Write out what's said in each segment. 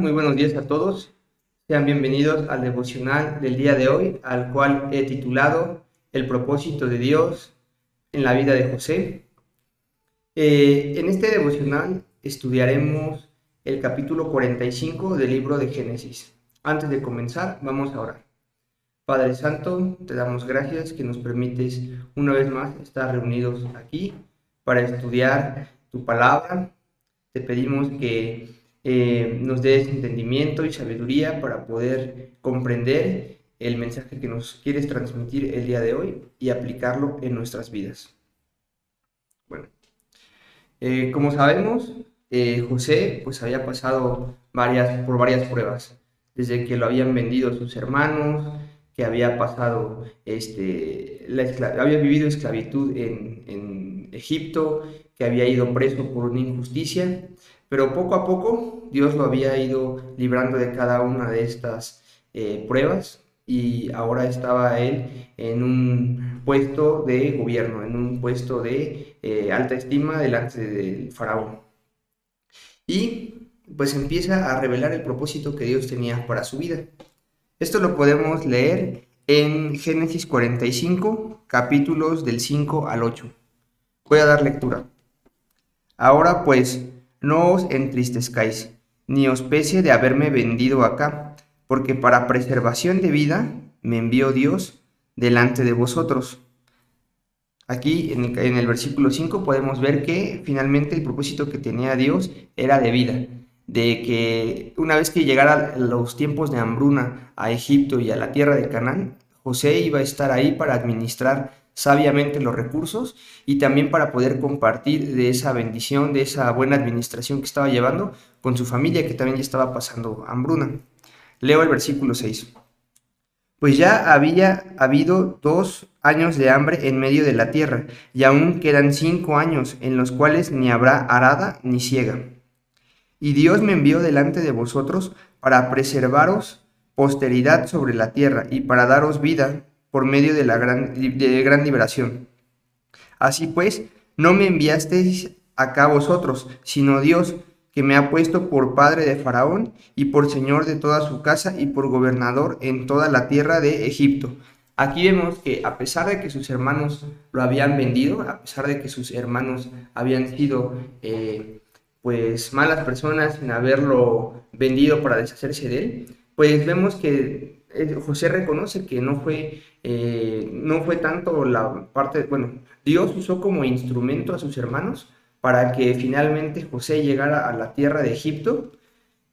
Muy buenos días a todos. Sean bienvenidos al devocional del día de hoy, al cual he titulado El propósito de Dios en la vida de José. Eh, en este devocional estudiaremos el capítulo 45 del libro de Génesis. Antes de comenzar, vamos a orar. Padre Santo, te damos gracias que nos permites una vez más estar reunidos aquí para estudiar tu palabra. Te pedimos que eh, nos des entendimiento y sabiduría para poder comprender el mensaje que nos quieres transmitir el día de hoy y aplicarlo en nuestras vidas. Bueno, eh, como sabemos, eh, José pues había pasado varias, por varias pruebas, desde que lo habían vendido sus hermanos, que había pasado, este, había vivido esclavitud en, en Egipto, que había ido preso por una injusticia, pero poco a poco Dios lo había ido librando de cada una de estas eh, pruebas y ahora estaba él en un puesto de gobierno, en un puesto de eh, alta estima delante del faraón. Y pues empieza a revelar el propósito que Dios tenía para su vida. Esto lo podemos leer en Génesis 45, capítulos del 5 al 8. Voy a dar lectura. Ahora pues, no os entristezcáis, ni os pese de haberme vendido acá, porque para preservación de vida me envió Dios delante de vosotros. Aquí en el, versículo 5 podemos ver que finalmente el propósito que tenía Dios era de vida, de que una vez que llegara los tiempos de hambruna a Egipto y a la tierra de Canaán, José iba a estar ahí para administrar sabiamente los recursos y también para poder compartir de esa bendición, de esa buena administración que estaba llevando con su familia que también ya estaba pasando hambruna. Leo el versículo 6. Pues ya había habido dos años de hambre en medio de la tierra, y aún quedan cinco años en los cuales ni habrá arada ni ciega. Y Dios me envió delante de vosotros para preservaros posteridad sobre la tierra y para daros vida por medio de la gran, de gran liberación. Así pues, no me enviasteis acá vosotros, sino Dios, que me ha puesto por padre de Faraón y por señor de toda su casa y por gobernador en toda la tierra de Egipto. Aquí vemos que a pesar de que sus hermanos lo habían vendido, a pesar de que sus hermanos habían sido eh, pues malas personas en haberlo vendido para deshacerse de él, pues vemos que José reconoce que no fue, eh, no fue tanto la parte, bueno, Dios usó como instrumento a sus hermanos para que finalmente José llegara a la tierra de Egipto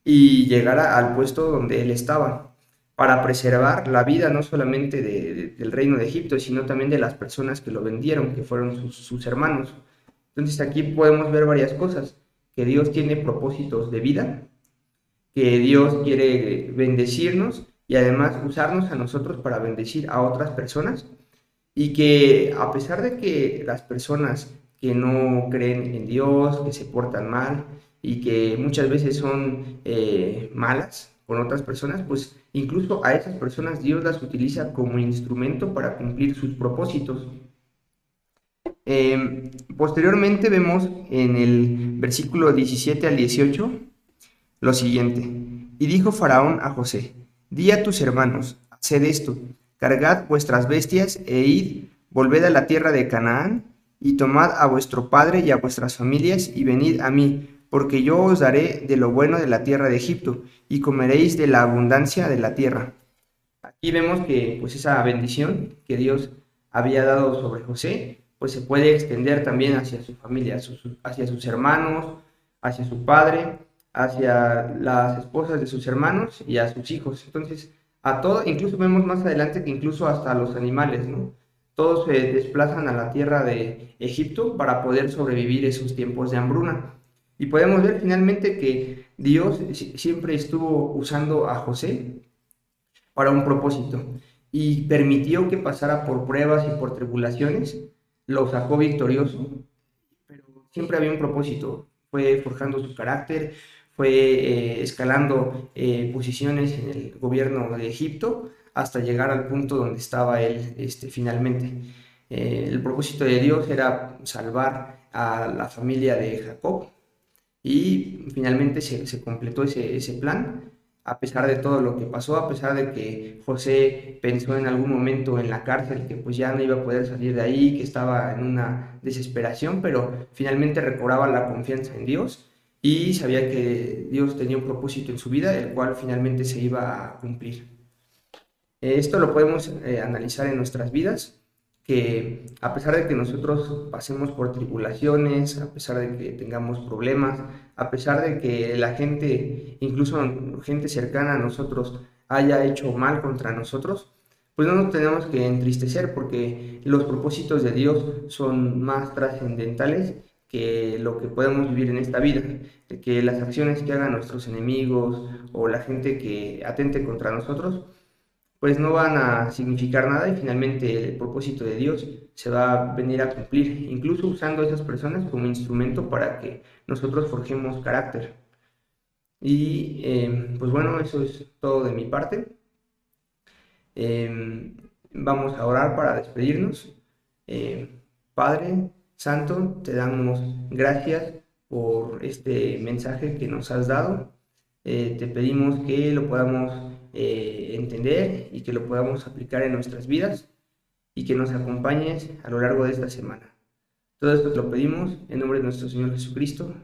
y llegara al puesto donde él estaba, para preservar la vida no solamente del reino de Egipto, sino también de las personas que lo vendieron, que fueron sus, sus hermanos. Entonces aquí podemos ver varias cosas, que Dios tiene propósitos de vida, que Dios quiere bendecirnos y además usarnos a nosotros para bendecir a otras personas y que a pesar de que las personas que no creen en Dios, que se portan mal y que muchas veces son eh, malas con otras personas, pues incluso a esas personas Dios las utiliza como instrumento para cumplir sus propósitos. Em, posteriormente vemos en el versículo 17 al 18 lo siguiente. Y dijo Faraón a José, Di a tus hermanos, haced esto, cargad vuestras bestias e id, volved a la tierra de Canaán, y tomad a vuestro padre y a vuestras familias, y venid a mí, porque yo os daré de lo bueno de la tierra de Egipto, y comeréis de la abundancia de la tierra. Aquí vemos que pues esa bendición que Dios había dado sobre José, pues se puede extender también hacia su familia, hacia sus hermanos, hacia su padre, hacia las esposas de sus hermanos y a sus hijos. Entonces, a todo, incluso vemos más adelante que incluso hasta los animales, ¿no? Todos se desplazan a la tierra de Egipto para poder sobrevivir esos tiempos de hambruna. Y podemos ver finalmente que Dios siempre estuvo usando a José para un propósito y permitió que pasara por pruebas y por tribulaciones, lo sacó victorioso, pero siempre había un propósito, fue forjando su carácter, fue eh, escalando eh, posiciones en el gobierno de Egipto hasta llegar al punto donde estaba él este, finalmente. Eh, el propósito de Dios era salvar a la familia de Jacob y finalmente se, completó ese, ese plan a pesar de todo lo que pasó, a pesar de que José pensó en algún momento en la cárcel que pues ya no iba a poder salir de ahí, que estaba en una desesperación, pero finalmente recobraba la confianza en Dios y sabía que Dios tenía un propósito en su vida, el cual finalmente se iba a cumplir. Esto lo podemos eh, analizar en nuestras vidas que a pesar de que nosotros pasemos por tribulaciones, a pesar de que tengamos problemas, a pesar de que la gente, incluso gente cercana a nosotros, haya hecho mal contra nosotros, pues no nos tenemos que entristecer porque los propósitos de Dios son más trascendentales que lo que podemos vivir en esta vida, que las acciones que hagan nuestros enemigos o la gente que atente contra nosotros, pues no van a significar nada y finalmente el propósito de Dios se va a venir a cumplir, incluso usando a esas personas como instrumento para que nosotros forjemos carácter. Y em, pues bueno, eso es todo de mi parte. Em, vamos a orar para despedirnos. Em, Padre Santo, te damos gracias por este mensaje que nos has dado. Eh, te pedimos que lo podamos eh, entender y que lo podamos aplicar en nuestras vidas y que nos acompañes a lo largo de esta semana. Todo esto te lo pedimos en nombre de nuestro Señor Jesucristo.